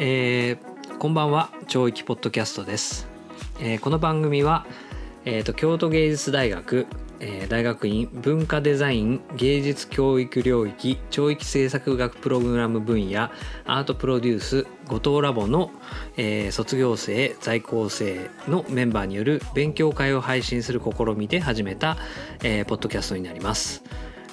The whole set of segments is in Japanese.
えーこんばんは超域ポッドキャストです、えーこの番組は、えー、と京都芸術大学、えー大学院文化デザイン芸術教育領域超域制作学プログラム分野アートプロデュース後藤ラボの、え卒業生在校生のメンバーによる勉強会を配信する試みで始めた、えーポッドキャストになります。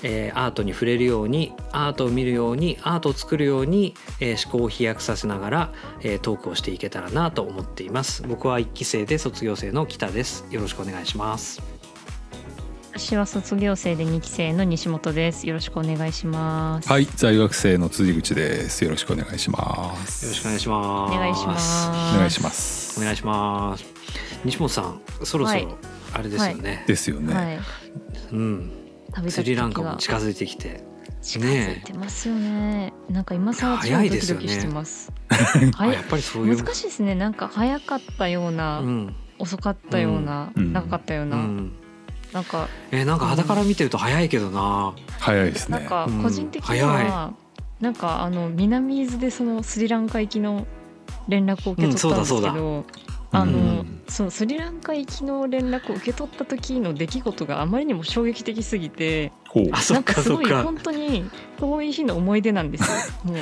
えーアートに触れるようにアートを見るようにアートを作るように、えー思考を飛躍させながら、えートークをしていけたらなと思っています僕は一期生で卒業生の北ですよろしくお願いします私は卒業生で2期生の西本です。よろしくお願いします。はい、在学生の辻口です。よろしくお願いします。よろしくお願いしますお願いします。お願いします。お願いします西本さんそろそはいろあれですよね、ですよね。はい。うん旅スリランカもが近づいてきて。近づいてますよね。なんか今更超早いドキドキしてます。あ早い。やっぱりそういう。難しいですね。なんか早かったような、うん。遅かったような、うん。長かったような、うん。なんかえーなんか肌から見てると早いけどな、早いですね。なんかうん。個人的に早は、なんかあの南伊豆でそのスリランカ行きの連絡を受け取ったんですけど、うんそうだそうあの、うん。そうスリランカ行きの連絡を受け取った時の出来事があまりにも衝撃的すぎてなんかすごい本当に遠い日の思い出なんですよ。も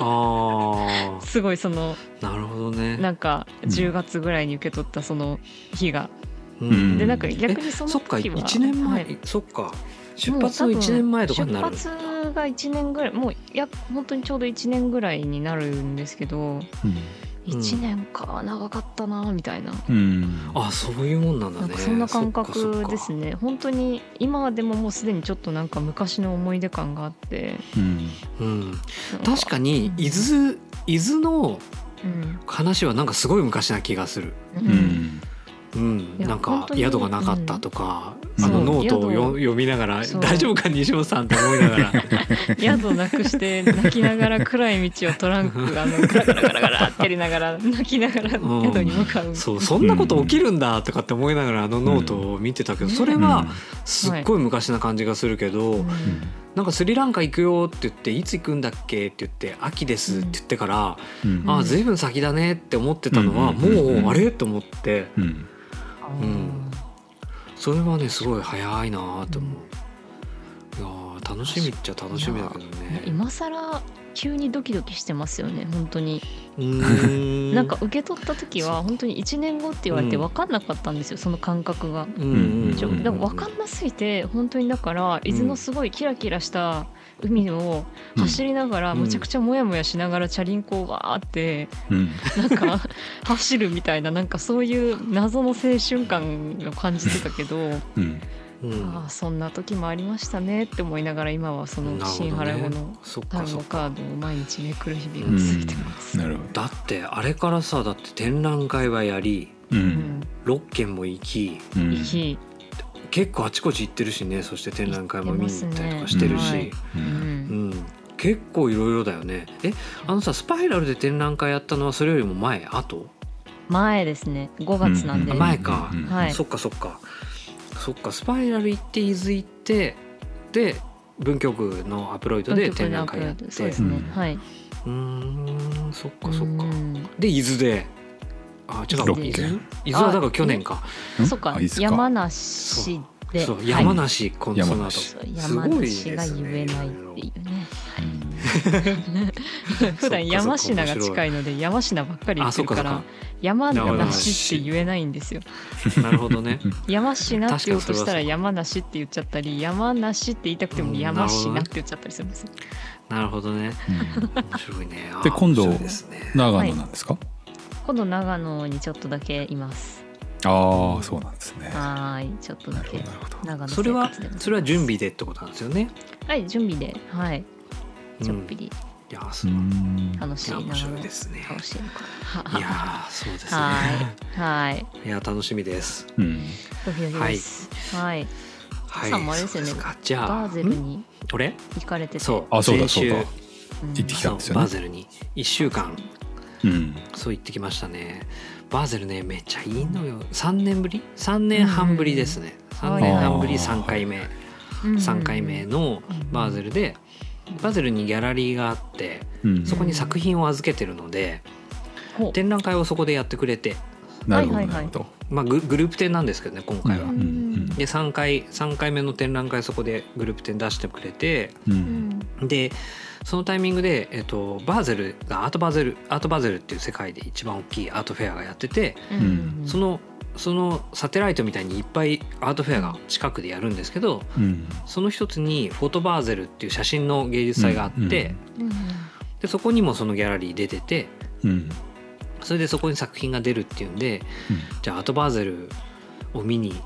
あうすごいそのあなるほどね。なんかうん10月ぐらいに受け取ったその日が、うん。でなんか逆にそのそっか時は1年前、はい。そっか。出発の1年前とかになる出発が1年ぐらいもうや本当にちょうど1年ぐらいになるんですけどうん1年か長かったなみたいな、うん。あそういうもんなんだね。なんかそんな感覚ですね。本当に今でももうすでにちょっとなんか昔の思い出感があって。うん。うん、確かに伊豆伊豆のうん。話はなんかすごい昔な気がする、ううんん。うん、なんか宿がなかったとか、うん。あのノートを読みながら大丈夫か西本さんって思いながら。宿なくして泣きながら暗い道をトランクがあのガラガラガラガラってやりながら泣きながら宿に向かう、そうそんなこと起きるんだとかって思いながらあのノートを見てたけど、うん。それはすっごい昔な感じがするけど、うんなんかスリランカ行くよって言っていつ行くんだっけって言って秋ですって言ってから、うん。ああ随分先だねって思ってたのは、うん。うん。うん。うん。もうあれ？と思ってうん。うんそれはねすごい早いなと思う、いやー楽しみっちゃ楽しみだけどね。今更急にドキドキしてますよね本当に。ん。なんか受け取った時は本当に1年後って言われてうん。分かんなかったんですよその感覚が。うんうん。でも分かんなすぎて本当にだから伊豆のすごいキラキラした海を走りながらうんむちゃくちゃモヤモヤしながらチャリンコをわーってうん。なんか 走るみたいななんかそういう謎の青春感を感じてたけど、うん。うんああそんな時もありましたねって思いながら今はその新払い後のそっ単語カードを毎日めくる日々が続いてます。なるほど。だってあれからさだって展覧会はやりう。うんん、6軒も行きうん。結構あちこち行ってるしねそして展覧会も見に行ったりとかしてるし、う。うん。ん。結構いろいろだよね。えあのさスパイラルで展覧会やったのはそれよりも前後？前ですね。5月なんで、あ前か。うんはい。そっかそっか。そっかスパイラル行って伊豆行ってで文京区のアプロイドで展覧会やって。そうですね、うんはい。うーんそっかそっか。うん。で伊豆であ違う六伊軒豆伊豆はだから去年か。うん？そっか？山梨で。そうはい山梨このその後山ですね梨が言えないっていうね。うん 普段山科が近いので山科ばっかり言あってるから山山梨って言えないんですよ。なるほどね。山科って言おうとしたら山梨って言っちゃったり山梨って言いたくてもうん山なるほどね科って言っちゃったりするんですよ。なるほどね。うん。面白いね。あで今度長野なんですか？今度長野にちょっとだけいます。ああ、そうなんですね。はーいちょっとだけなるほど、なるほど。長野それはそれは準備でってことなんですよね？はい準備ではい。うん。ちょっぴり。いやうすごいん。楽しい長野いや面白いですね。楽しいのかな。いやーそうですね。はい。はい。いや楽しみです。うん。ドキドキです。はい。はい。さんもあれですよね。じゃあバーゼルん？に俺？行かれてて。そう。あそうだそうだ。うん。行ってきたんですよね。そうバーゼルに。1週間うん。そう行ってきましたね。バーゼルねめっちゃいいのよ。3年ぶり？3年半ぶりですね。うん。3年半ぶりはい3回目。うん。3回目のバーゼルでバゼルにギャラリーがあってうん。そこに作品を預けてるので展覧会をそこでやってくれて、なるほど。まあ、ググループ展なんですけどね今回は。で3回3回目の展覧会そこでグループ展出してくれてううん。んでそのタイミングで、えっと、バーゼルがアートバゼルアートバゼルっていう世界で一番大きいアートフェアがやっててうん。そのそのサテライトみたいにいっぱいアートフェアが近くでやるんですけどうん。その一つにフォトバーゼルっていう写真の芸術祭があって、うんうん。でそこにもそのギャラリー出ててうん。それでそこに作品が出るっていうんでじゃあアートバーゼルを見に、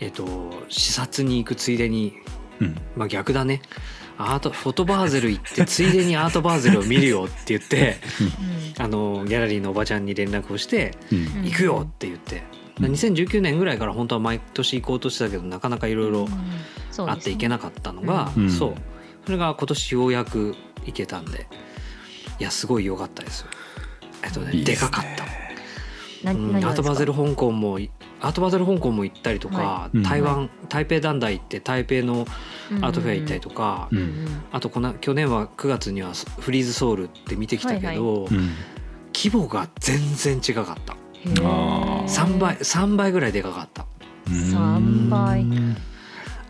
えっと、視察に行くついでにうん。まあ逆だね。アートフォトバーゼル行って ついでにアートバーゼルを見るよって言ってあのギャラリーのおばちゃんに連絡をしてうん。行くよって言って、うん。2019年ぐらいから本当は毎年行こうとしてたけどなかなかいろいろあって行けなかったのが、うん。そう。それが今年ようやく行けたんで。いやすごい良かったですよ。えっとねいいですね。でかかった。アートバゼル香港もアートバゼル香港も行ったりとか、はい。うん台湾、台北団体行って台北のアートフェア行ったりとか、うん。うんうんあとこの去年は9月にはフリーズソウルって見てきたけど、はいうん。規模が全然違かった。へー。あー3倍3倍ぐらいでかかった。三倍。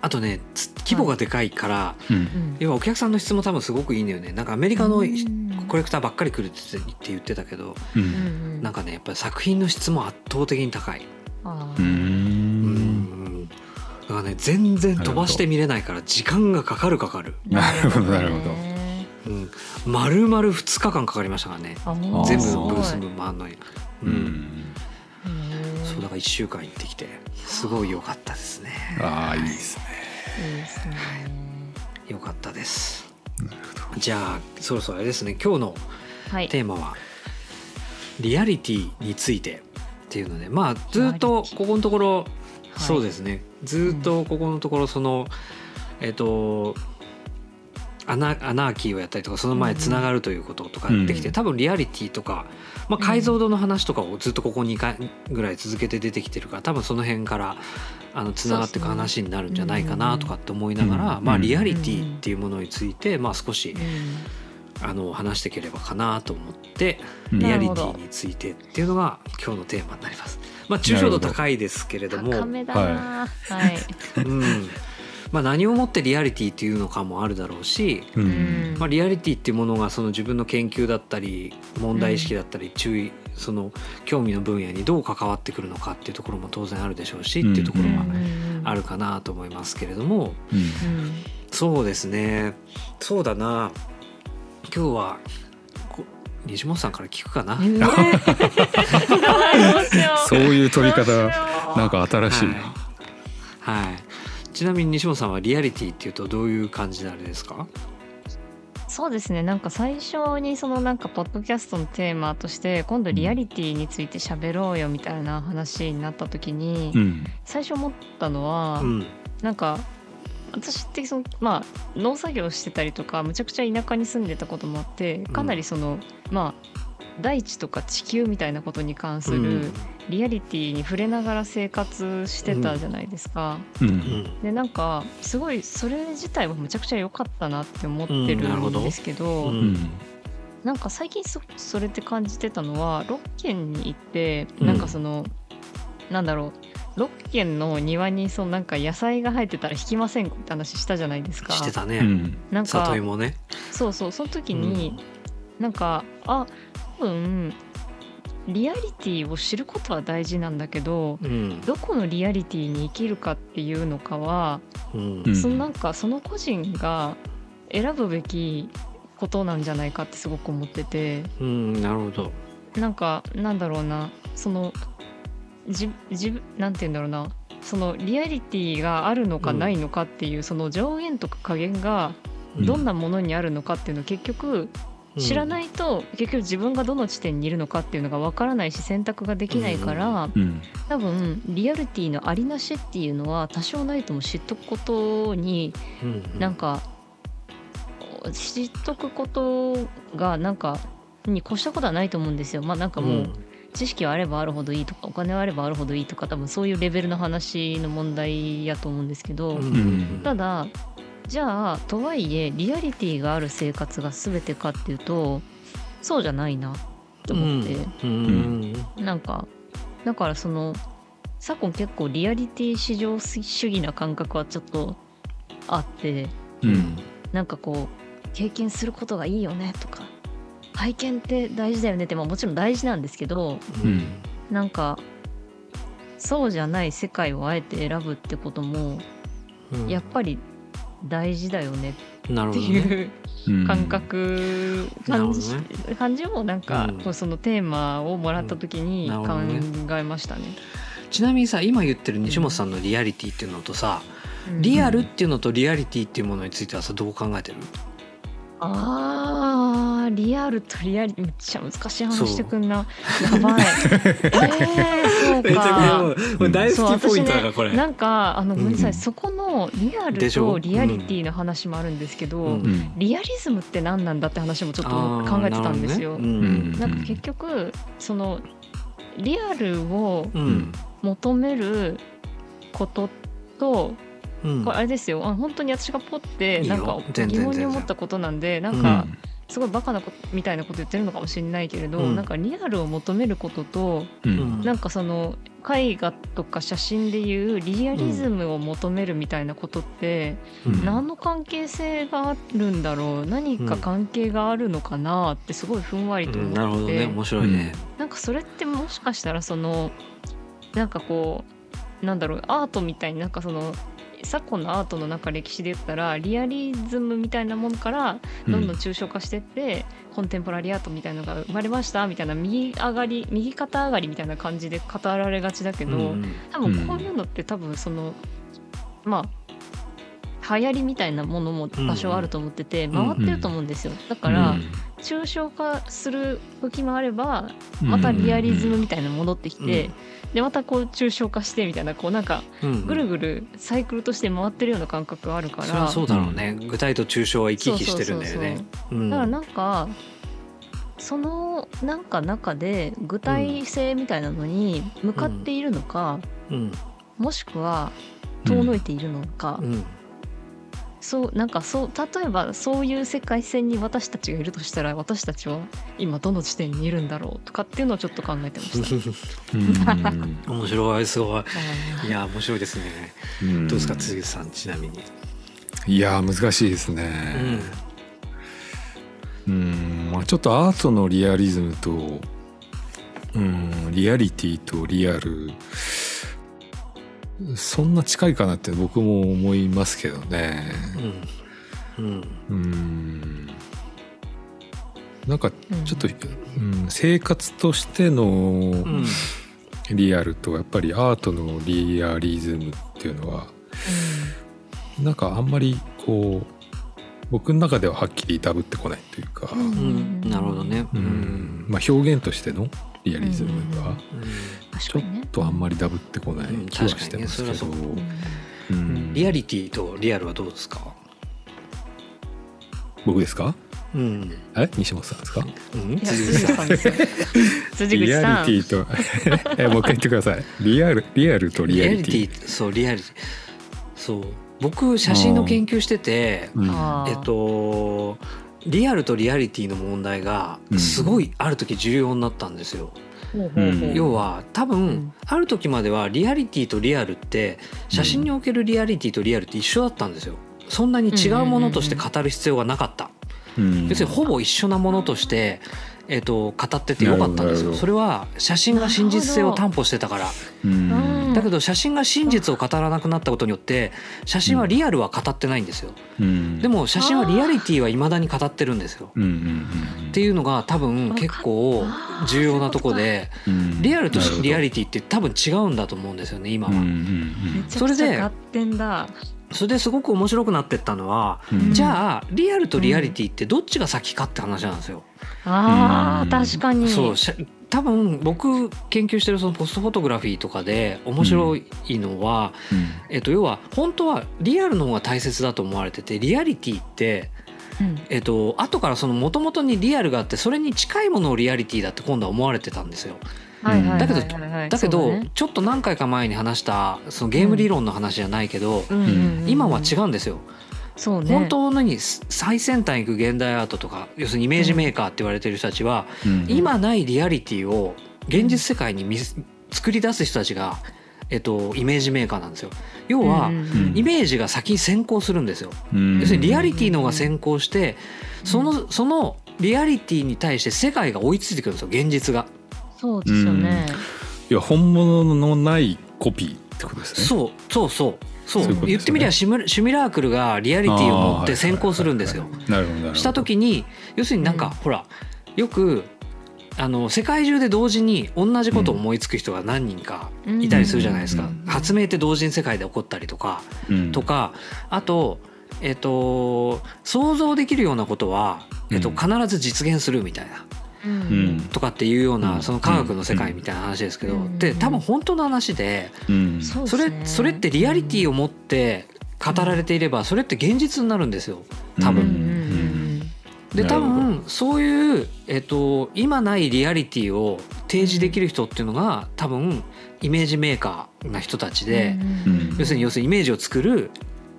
あとねつ規模がでかいから、うん。うん。要はお客さんの質も多分すごくいいんだよね。なんかアメリカのうんコレクターばっかり来るって言ってって言ってたけどううん。んなんかねやっぱり作品の質も圧倒的に高い。うん。だからね全然飛ばして見れないから時間がかかるかかる、なるほどなるほど。ねうん、丸々2日間かかりましたからね全部ブース分回るのに、ううん。ん。へーそうだから1週間行ってきてすごい良かったですね。ああいいですね。いいですね。良かったですじゃあそろそろあれですね今日のはい。テーマはリアリティについてっていうのでまあずっとここのところ、そうですね。ずっとここのところその、えっ、とアナアナーキーをやったりとかその前つながるということとかやってきて、うん。多分リアリティとか、まあ、解像度の話とかをずっとここ2回ぐらい続けて出てきてるから多分その辺からあのつながっていく話になるんじゃないかなとかって思いながら、まあ、うん。うんリアリティっていうものについて、まあ、少しうん。あの話していければかなと思ってうん。リアリティについてっていうのが今日のテーマになります。まあ抽象度高いですけれども、高めだな。はい。うん、まあ何をもってリアリティっていうのかもあるだろうし、ううん。んまあリアリティっていうものがその自分の研究だったり問題意識だったり注意その興味の分野にどう関わってくるのかっていうところも当然あるでしょうしっていうところはあるかなと思いますけれども、うん。うんそうですね。そうだな。今日はこ西本さんから聞くかな。うん どうしよう。そういう取り方なんか新しい。な、はい、はい、ちなみに西本さんはリアリティっていうとどういう感じのあれですか？そうですね。なんか最初にそのなんかポッドキャストのテーマとして今度リアリティについて喋ろうよみたいな話になった時に、うん。最初思ったのは、うん。なんか私ってそのまあ農作業してたりとかむちゃくちゃ田舎に住んでたこともあってかなりその、まあ大地とか地球みたいなことに関するリアリティに触れながら生活してたじゃないですか。ううん。んでなんかすごいそれ自体はむちゃくちゃ良かったなって思ってるうんですけど、うん。うん。なんか最近そそれって感じてたのは6軒に行ってうん。なんかその、なんだろう6軒の庭にそのなんか野菜が生えてたら引きませんって話したじゃないですか。してたね、うん。なんか里芋ね。そうそうその時に、なんかあ多分リアリティを知ることは大事なんだけどうん。どこのリアリティに生きるかっていうのかは、うん。うんそのなんかその個人が選ぶべきことなんじゃないかってすごく思ってて。うんなるほど。なんかなんだろうなそのじじなんて言うんだろうなそのリアリティがあるのかうん。ないのかっていう、その上限とか加減がどんなものにあるのかっていうのを結局知らないいと結局自分がどの地点にいるのかっていうのがわからないし選択ができないから、うん。多分リアリティのありなしっていうのは多少ないとも知っとくことにうんなんか知っとくことがなんかに越したことはないと思うんですよ。まあなんかもう知識はあればあるほどいいとかお金はあればあるほどいいとか多分そういうレベルの話の問題やと思うんですけど、うん。うん。ただじゃあとはいえリアリティがある生活が全てかっていうとそうじゃないなって思って、うん。なんかだからその昨今結構リアリティ至上主義な感覚はちょっとあってうん。なんかこう経験することがいいよねとか体験って大事だよねって、まあ、もちろん大事なんですけどうん。なんかそうじゃない世界をあえて選ぶってこともうん。やっぱり大事だよねってなるほどね。いううん。感覚、なるほど感じね。感じもなんか、うん。そのテーマをもらった時に考えましたね。ちなみにさ今言ってる西本さんのリアリティっていうのとさ、うん。リアルっていうのとリアリティっていうものについてはさどう考えてる？あーリアルとリアリめっちゃ難しい話してくんな。やばい。えー、そうか。これ大好きポイントだからこれ。なんかあのごめんなさい、うんそこのリアルとリアリティの話もあるんですけど、うんうん。リアリズムって何なんだって話もちょっと考えてたんですよ。ねうん。なんか結局そのリアルをうん。求めることと、うん。これあれですよ。あ本当に私がポってなんか疑問に思ったことなんでなんうかすごいバカなことみたいなこと言ってるのかもしれないけれど、うん。なんかリアルを求めることとうん。なんかその絵画とか写真でいうリアリズムを求めるみたいなことって、うん。何の関係性があるんだろう？何か関係があるのかなってすごいふんわりとうん思って、なるほどね。面白いね。なんかそれってもしかしたらそのなんかこうなんだろうアートみたいになんかその昨今のアートの中歴史で言ったらリアリズムみたいなものからどんどん抽象化してって、コンテンポラリーアートみたいなのが生まれましたみたいな右上がり右肩上がりみたいな感じで語られがちだけど、うん多分こういうのって多分その、まあ流行りみたいなものも多少あると思ってて、ん回ってると思うんですよ。だから、抽象化する時もあればまたリアリズムみたいなの戻ってきて、でまたこう抽象化してみたいなこうなんかうんぐるぐるサイクルとして回ってるような感覚があるから、それはそうだろうね。具体と抽象は行き来してるんだよね。うん。だからなんかそのなんか中で具体性みたいなのに向かっているのか、うん。もしくは遠のいているのか、うんそうなんかそう例えばそういう世界線に私たちがいるとしたら私たちは今どの地点にいるんだろうとかっていうのをちょっと考えてました。面白いすごい。はいいや面白いですね。うんどうですか辻口さんちなみに。いやー難しいですねうんまあちょっとアートのリアリズムとうんリアリティとリアルそんな近いかなって僕も思いますけどね。うん。うん。うん。なんかうん。ちょっと、うん、生活としてのうん。リアルとやっぱりアートのリアリズムっていうのはなんかあんまりこう僕の中でははっきりダブってこないというか、うん。うん。なるほどね。ううんん。まあ、表現としてのリアリズムがちょっ。とあんまりダブってこないうん気はしてますけど、リアリティとリアルはどうですか？僕ですか？うん。え？西本さんですか？うん。いや辻 辻口さん。リ。アリティと えもう一回言ってください。リアルリアルとリリアアリティ。リティそうリアリティ。そう。僕写真の研究しててうん。えっとリアルとリアリティの問題がうん。すごいある時重要になったんですよ。ほうほうほう要は多分、うん。ある時まではリアリティとリアルって写真におけるリアリティとリアルって一緒だったんですよ。そんなに違うものとして語る必要がなかった。うん。別にほぼ一緒なものとして、えっと語っててよかったんですよ。それは写真が真実性を担保してたから。うんうんだけど写真が真実を語らなくなったことによって写真はリアルは語ってないんですよ。うんでも写真はリアリティは未だに語ってるんですよ。うんうんうんっていうのが多分結構重要なとこでうんリアルとリアリティって多分違うんだと思うんですよね今は。それで。それですごく面白くなってったのはうんじゃあリアルとリアリティってどっちが先かって話なんですよ。ああうん。確かに。そう多分僕研究してるそのポストフォトグラフィーとかで面白いのは、えっと、要は本当はリアルの方が大切だと思われててリアリティって、うん。えっと後からその元々にリアルがあってそれに近いものをリアリティだって今度は思われてたんですよ。だけどだけど、ねちょっと何回か前に話したそのゲーム理論の話じゃないけど、うんうんうん。今は違うんですよ。そうね。本当に最先端行く現代アートとか要するにイメージメーカーって言われてる人たちは、うん。今ないリアリティを現実世界に見せ作り出す人たちが、えっと、イメージメーカーなんですよ。要は、うんうんイメージが先に先行するんですよ。うん。要するにリアリティの方が先行してそのそのリアリティに対して世界が追いついてくるんですよ現実が。そうですよね、いや本物のないコピーってことですね。そうそうそうそう。ね。言ってみりゃシミュシミュラークルがリアリティを持って先行するんですよ。なるほどなるほど。した時に要するになんか、うん。ほらよくあの世界中で同時に同じことを思いつく人が何人かいたりするじゃないですか、うん。発明って同時に世界で起こったりとか、うん。とか。あとえっ、と想像できるようなことは、えっとうん。必ず実現するみたいな。とかっていうよううなん。その科学の世界みたいな話ですけど、うん。で多分本当の話でうん。それそれってリアリティを持って語られていればそれって現実になるんですよ。多分。で多分そういう、えっと、今ないリアリティを提示できる人っていうのが多分イメージメーカーな人たちで、要するに要するにイメージを作る、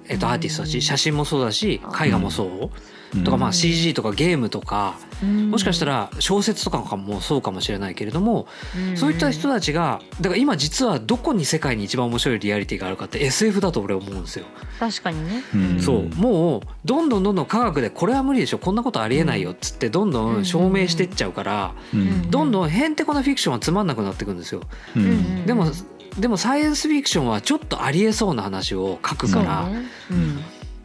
えっと、うん。アーティストたち写真もそうだし絵画もそう。とか、まあ、うん CG とかゲームとかうんもしかしたら小説とかもそうかもしれないけれどもうん。そういった人たちがだから今実はどこに世界に一番面白いリアリティがあるかって SF だと俺思うんですよ。確かにね、うん。そう。もうどんどんどんどん科学でこれは無理でしょこんなことありえないよっつってどんどん証明してっちゃうからうん。どんどんへんてこなフィクションはつまんなくなってくんですよ。でもでもサイエンスフィクションはちょっとありえそうな話を書くそうからね。うん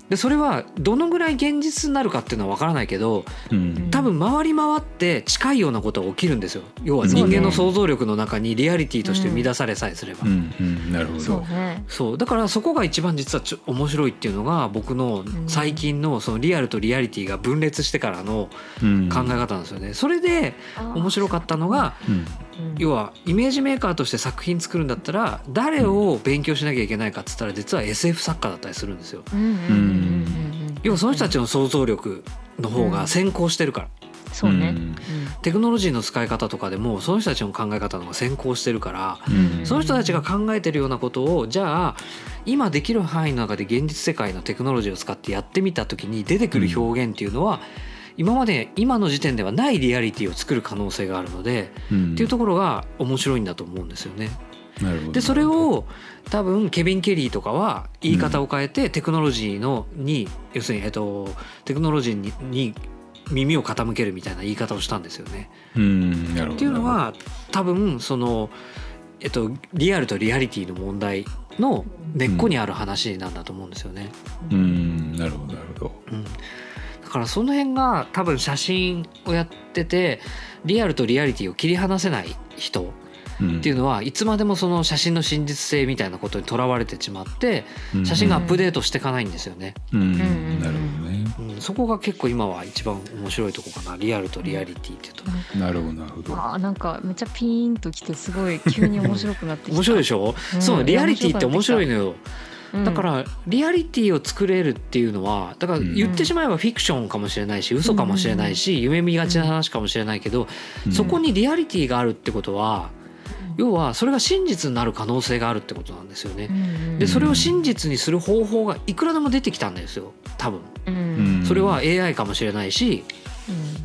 でそれはどのぐらい現実になるかっていうのは分からないけどうん。多分回り回って近いようなことが起きるんですよ。要は人間の想像力の中にリアリティとして生み出されさえすれば。うんうん。なるほそうどね。そう。だからそこが一番実はちょ面白いっていうのが僕の最近のそのリアルとリアリティが分裂してからのうん。考え方なんですよね。それで面白かったのが要はイメージメーカーとして作品作るんだったら誰を勉強しなきゃいけないかっつったら実は SF 作家だったりするんですよ。うんうんうんうんうん要はその人たちの想像力の方が先行してるから。そうね。うん。テクノロジーの使い方とかでもその人たちの考え方の方が先行してるからうん。その人たちが考えてるようなことをじゃあ今できる範囲の中で現実世界のテクノロジーを使ってやってみた時に出てくる表現っていうのは今まで今の時点ではないリアリティを作る可能性があるのでうんっていうところが面白いんだと思うんですよね。なるほどでそれを多分ケビン・ケリーとかは言い方を変えてテクノロジーのに要するにえっとテクノロジーにに耳を傾けるみたいな言い方をしたんですよね。うんなるほどっていうのは多分そのえっとリアルとリアリティの問題の根っこにある話なんだと思うんですよね。うんなるほどなるほどうん、だからその辺が多分写真をやっててリアルとリアリティを切り離せない人っていうのはいつまでもその写真の真実性みたいなことにとらわれてしまって写真がアップデートしていかないんですよね、なるほどね。うん、そこが結構今は一番面白いとこかなリアルとリアリティっていうと。なるほどなるほど。あーなんかめっちゃピーンときてすごい急に面白くなってきた。面白いでしょ、うん。そうリアリティって面白いのよ、うんだからリアリティを作れるっていうのはだから言ってしまえばフィクションかもしれないし嘘かもしれないし夢見がちな話かもしれないけどそこにリアリティがあるってことは要はそれが真実になる可能性があるってことなんですよね。でそれを真実にする方法がいくらでも出てきたんですよ多分。それは AI かもしれないしうん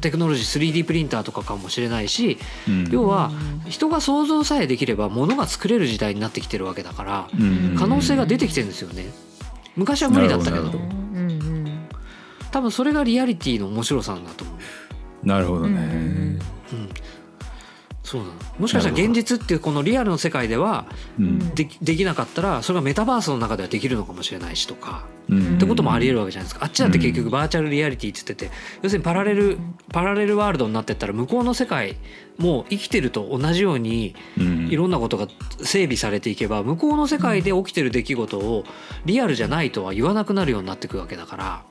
テクノロジー 3D プリンターとかかもしれないしうん。要は人が想像さえできれば物が作れる時代になってきてるわけだからうん。可能性が出てきてるんですよね。昔は無理だったけど。多分それがリアリティの面白さなんだと思う。なるほどねそうなのもしかしたら現実っていうこのリアルの世界ではうん。できなかったらそれがメタバースの中ではできるのかもしれないしとかうん。ってこともありえるわけじゃないですか。あっちだって結局バーチャルリアリティって言ってて要するにパラレルパラレルワールドになってったら向こうの世界も生きてると同じようにうん。いろんなことが整備されていけば向こうの世界で起きてる出来事をリアルじゃないとは言わなくなるようになってくるわけだから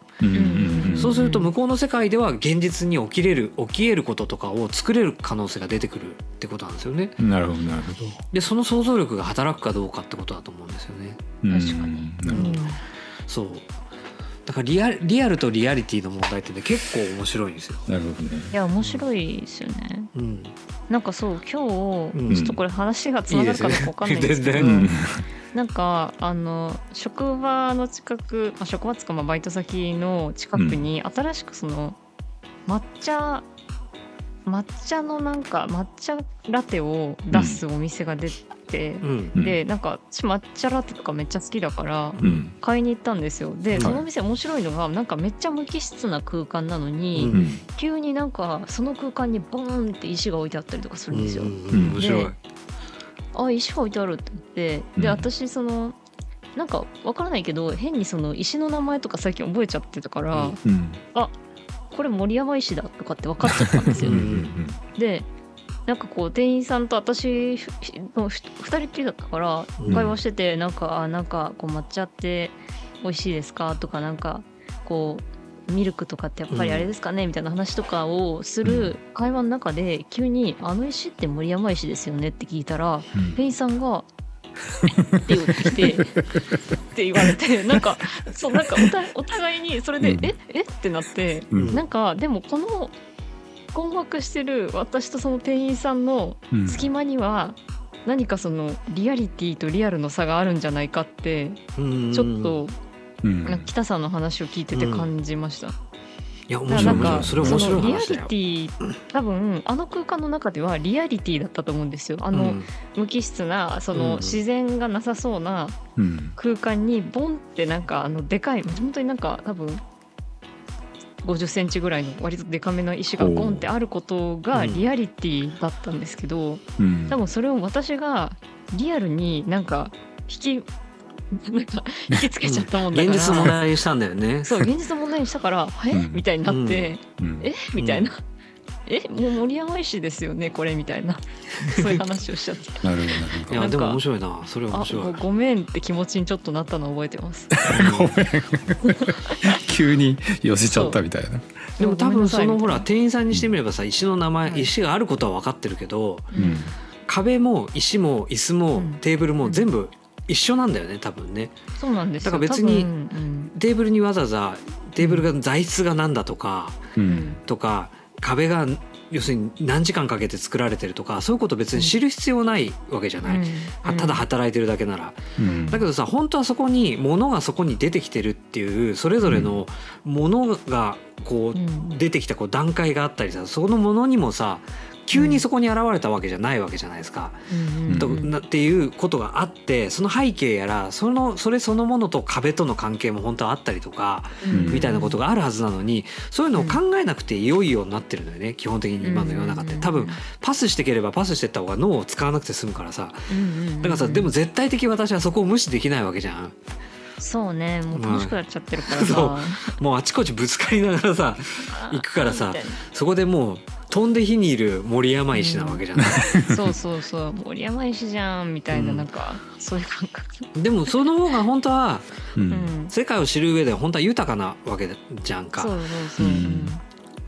そうすると向こうの世界では現実に起きれる起き得ることとかを作れる可能性が出てくるってことなんですよね。うんなるほどなるほど。でその想像力が働くかどうかってことだと思うんですよね。うん。確かに。なるほど。そう。だからリアリアルとリアリティの問題ってね結構面白いんですよ。なるほどね。いや面白いですよね。うん、なんかそう今日、うん。ちょっとこれ話がつながるかどうかわかんないんですけど なんかあの職場の近く、まあ、職場っつうかまあバイト先の近くに新しくその抹茶抹茶のなんか抹茶ラテを出すお店が出て、うん。うんでなんか私抹茶ラテとかめっちゃ好きだからうん。買いに行ったんですよ。ではい。そのお店面白いのがなんかめっちゃ無機質な空間なのに、うん。うん急になんかその空間にボーンって石が置いてあったりとかするんですよ。うんうん。面白い。で。あ石が置いてあるって思ってうん。で私そのなんかわからないけど変にその石の名前とか最近覚えちゃってたから、うん。うん。これ森山石だとかって分かっちゃったんですよ。ううんんでなんかこう店員さんと私ふのふ二人っきりだったからうん。会話してて、なんかあなんかこう抹茶って美味しいですかとかなんかこうミルクとかってやっぱりあれですかね、みたいな話とかをする会話の中で急に「あの石って森山石ですよね」って聞いたらうん。店員さんが「って言ってきて って言われてなんかそうなんかおたお互いにそれで「うん。ええ？っ?」てなって。うん。なんかでもこの困惑してる私とその店員さんのうん。隙間には何かそのリアリティとリアルの差があるんじゃないかってうん。ちょっとうん。なんか北さんの話を聞いてて感じました。いや面だからなんか白い面白いそれ面白いのリアリテ。ィ多分あの空間の中ではリアリティだったと思うんですよ。あのうん。無機質なそうん。の自然がなさそうなうん。空間にボンってなんかあのでかい本当になんか多分50センチぐらいの割とデカめの石がゴンってあることがうん。リアリティだったんですけど、うん。多分それを私がリアルになんか引きなんか引きつけちゃったもんだから、現実の問題にしたんだよね。そう現実の問題にしたから「え？うん。みたいになって。うん「え？みたいな「え？もう森山石ですよねこれ」みたいな。そういう話をしちゃって。なるほどなるほど。いやでも面白いな。それ面あ白い。ご。ごめんって気持ちにちょっとなったのを覚えてます。急に寄せちゃったみたいな。でも多分そのほら店員さんにしてみればさ石の名前はい。石があることは分かってるけどうん。壁も石も椅子もうん。テーブルもうん全部一緒なんだよね多分ね。そうなんですよ。だから別にテーブルにわざわざテーブルが材質がなんだとかうん。とか壁が要するに何時間かけて作られてるとかそういうこと別に知る必要ないわけじゃない。はただ働いてるだけなら。うん。だけどさ本当はそこに物がそこに出てきてるっていうそれぞれのものがこううん。出てきたこう段階があったりさそのものにもさ急にそこに現れたわけじゃないわけじゃないですか。うんうんとなっていうことがあってその背景やらそのそれそのものと壁との関係も本当はあったりとかうん。みたいなことがあるはずなのにそういうのを考えなくていよいよになってるのよね基本的に今の世の中って。多分パスしてければパスしてった方が脳を使わなくて済むからさ。うんうんうんだからさでも絶対的私はそこを無視できないわけじゃん。そうね。もう楽しくなっちゃってるからそさもうあちこちぶつかりながらさ行くからさそこでもう飛んで火にいる森山石なわけじゃない。なそうそうそう。森山石じゃんみたいなうんなん。かそういう感覚。でもその方が本当はううん。ん世界を知る上では本当は豊かなわけじゃんか。そうそうそう。うん。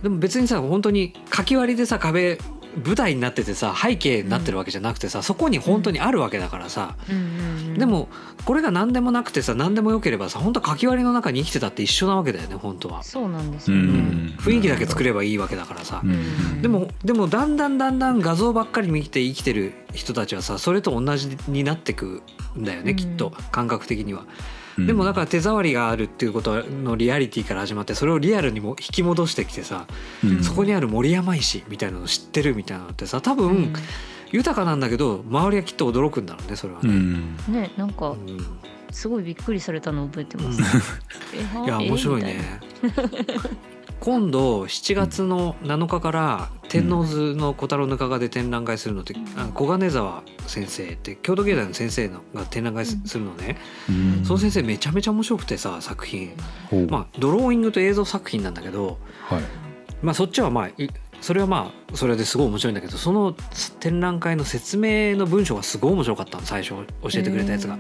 でも別にさ本当にかき割りでさ壁舞台になっててさ背景になってるわけじゃなくてさそこに本当にあるわけだからさ、うんうんうん。でもこれが何でもなくてさ何でもよければさ本当はかき割りの中に生きてたって一緒なわけだよね本当は、そうなんですうよ。ねん。雰囲気だけ作ればいいわけだからさ、うん。でもでもだんだんだんだん画像ばっかり見て生きてる人たちはさそれと同じになってくんだよね、うん。きっと。感覚的には。うん。でもだから手触りがあるっていうことのリアリティから始まってそれをリアルにも引き戻してきてさ、うん。そこにある森山石みたいなのを知ってるみたいなのってさ多分、うん。豊かなんだけど周りはきっと驚くんだろうねそれはうね。ん。ねなんかうん。すごいびっくりされたのを覚えてます。えいや面白いね。今度7月の7日から天王洲の小太郎ぬかがで展覧会するのって、あの小金沢先生って郷土芸大の先生のが展覧会すするのね、うん。その先生めちゃめちゃ面白くてさ作品。ほう。まあドローイングと映像作品なんだけどはい。まあそっちはまあいそれはまあそれですごい面白いんだけどその展覧会の説明の文章がすごい面白かったの最初教えてくれたやつが。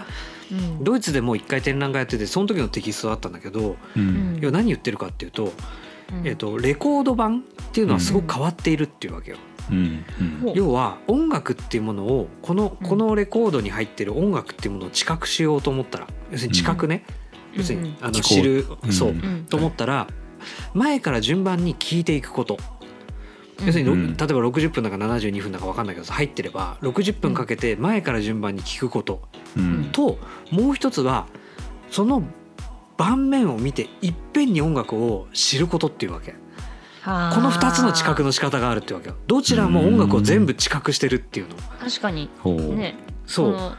うん。ドイツでもう一回展覧会やっててその時のテキストだったんだけどううん。ん要は何言ってるかっていうと,、うんえっとレコード版っていうのはすごく変わっているっていうわけよ。うん。うん。要は音楽っていうものをこのうん。このレコードに入ってる音楽っていうものを知覚しようと思ったら要するに知覚ね、要するに、あの知る、うん。そう、うん。と思ったら前から順番に聞いていくこと。要するに、うん。例えば60分だか72分だか分かんないけどさ入ってれば60分かけて前から順番に聞くこと、うん。ともう一つはその盤面を見ていっぺんに音楽を知ることっていうわけ。ここの2つの知覚の仕方があるってわけよ。どちらも音楽を全部知覚してるっていうの。確かに。ね。そう。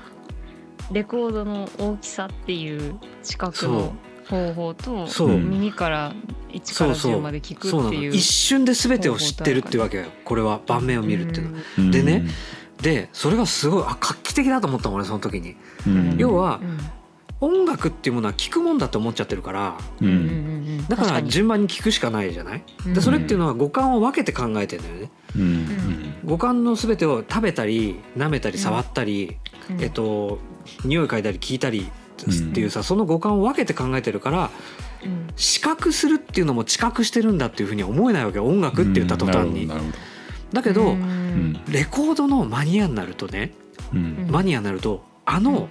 レコードの大きさっていう知覚の方法とそう。耳から1からそうそう10まで聞くっていう一瞬で全てを知ってるっていうわけよ。これは盤面を見るっていうの。はうん。でね。でそれがすごいあ画期的だと思ったもん俺その時に。うん。要はうん音楽っていうものは聞くもんだと思っちゃってるからううんうんんうん。だから順番に聞くしかないじゃない？うん。でそれっていうのは五感を分けて考えてるんだよね。うん。うん五感の全てを食べたり舐めたり触ったり、うん。えっと匂い嗅いだり聞いたりっていうさ、その五感を分けて考えてるからうん。視覚するっていうのも知覚してるんだっていうふうには思えないわけよ。音楽って言った途端に。だけど、うん。うん。レコードのマニアになるとねうん。マニアになるとあの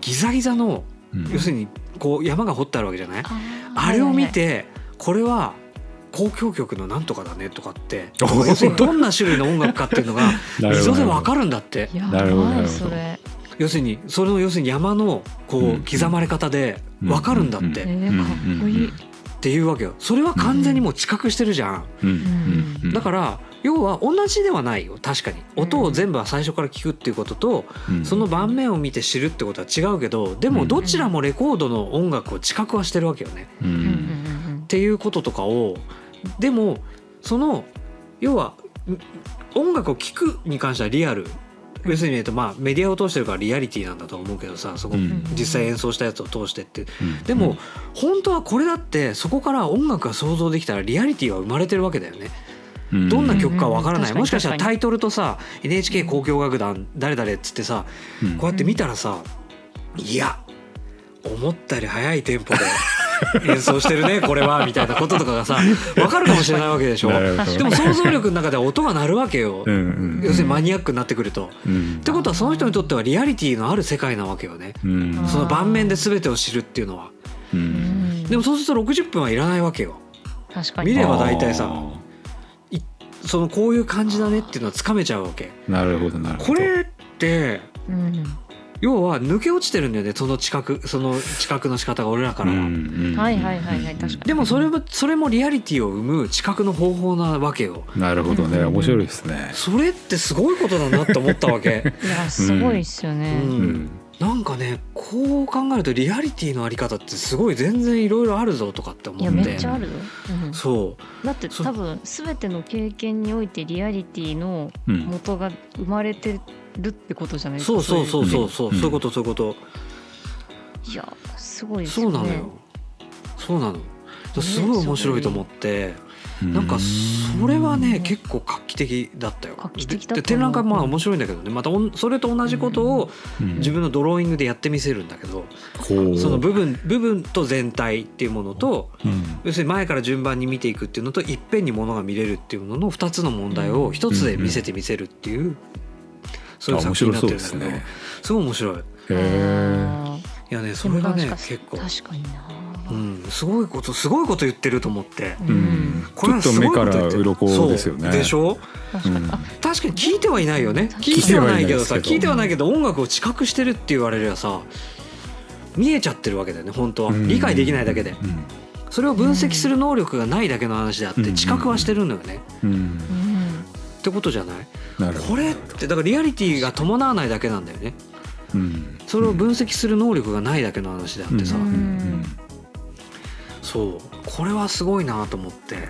ギザギザの、うん。要するにこう山が掘ってあるわけじゃない、あれを見はいてこれは交響曲のなんとかだねとかって 要するにどんな種類の音楽かっていうのが 溝でわかるんだって。なるほどやばいなるほど。それ。要するにそれの要するに山のこう刻まれ方でわかるんだって、っこいい。っていうわけよ。それは完全にもう知覚してるじゃん、うんうんうん。だから要は同じではないよ。確かに。音を全部は最初から聞くっていうことと、うん。その盤面を見て知るってことは違うけどでもどちらもレコードの音楽を知覚はしてるわけよね。ううんっていうこととかを。でもその要はん音楽を聴くに関してはリアル。要するに、えっとまあ、メディアを通してるからリアリティなんだと思うけどさそこうん。実際演奏したやつを通してって。うん。でも本当はこれだってそこから音楽が想像できたらリアリティは生まれてるわけだよね。うん。どんな曲かわからない、もしかしたらタイトルとさ NHK 交響楽団誰々っつってさうん。こうやって見たらさいや思ったより速いテンポで 演奏してるねこれはみたいなこととかがさ分かるかもしれないわけでしょ。でも想像力の中では音が鳴るわけよ、うんうん要するにマニアックになってくると。うん。ってことはその人にとってはリアリティのある世界なわけよね。うん。その盤面で全てを知るっていうのは。ううん。んでもそうすると60分はいらないわけよ。確かに。見れば大体さあそのこういう感じだねっていうのはつかめちゃうわけ。ーなるほどなるほど。これってうん。要は抜け落ちてるんだよねその知覚その知覚の仕方が俺らからは、うんうん。はいはいはいはい確かにでもそれもそれもリアリティを生む知覚の方法なわけよ。なるほどね。うん。面白いですね。それってすごいことだなって思ったわけ。いやすごいっすよね、うん。うんなんかねこう考えるとリアリティのあり方ってすごい全然いろいろあるぞとかって思いやめってっちゃあるよ、うん。そう。だってそう多分全ての経験においてリアリティのうん。元が生まれてるってことじゃないですか。そうそうそうそうそう、うん。そういうことそういうこと。いやすごいですよね。そうなのよ。そうなの。すごい面白いと思って、なんかそれはね結構画期的だったよ。画期的だで展覧会まあ面白いんだけどね。またそれと同じことをうん。自分のドローイングでやってみせるんだけど、ほう。その部分部分と全体っていうものとうん。要するに前から順番に見ていくっていうのといっぺんにものが見れるっていうものの2つの問題を1つで見せてみせるっていう、そういう作品になってるんだけどすね。すごい面白い。いへえあやねーそれがね結構、か確かになうん、すごいことすごいこと言ってると思って。ううん。んこれはすごいこと言ってる。鱗ですよね。でしょ？確かに、うん。あ確かに聞いてはいないよね。聞聞いいてはないけどさ聞いてはいないけど音楽を知覚してるって言われればさ見えちゃってるわけだよね本当は。うん。理解できないだけで。うん。それを分析する能力がないだけの話であっうん。て知覚はしてるのよね。ってことじゃない？これってだからリアリティが伴わないだけなんだよね。うん。それを分析する能力がないだけの話であってさ。うん。うんそう。これはすごいなと思って。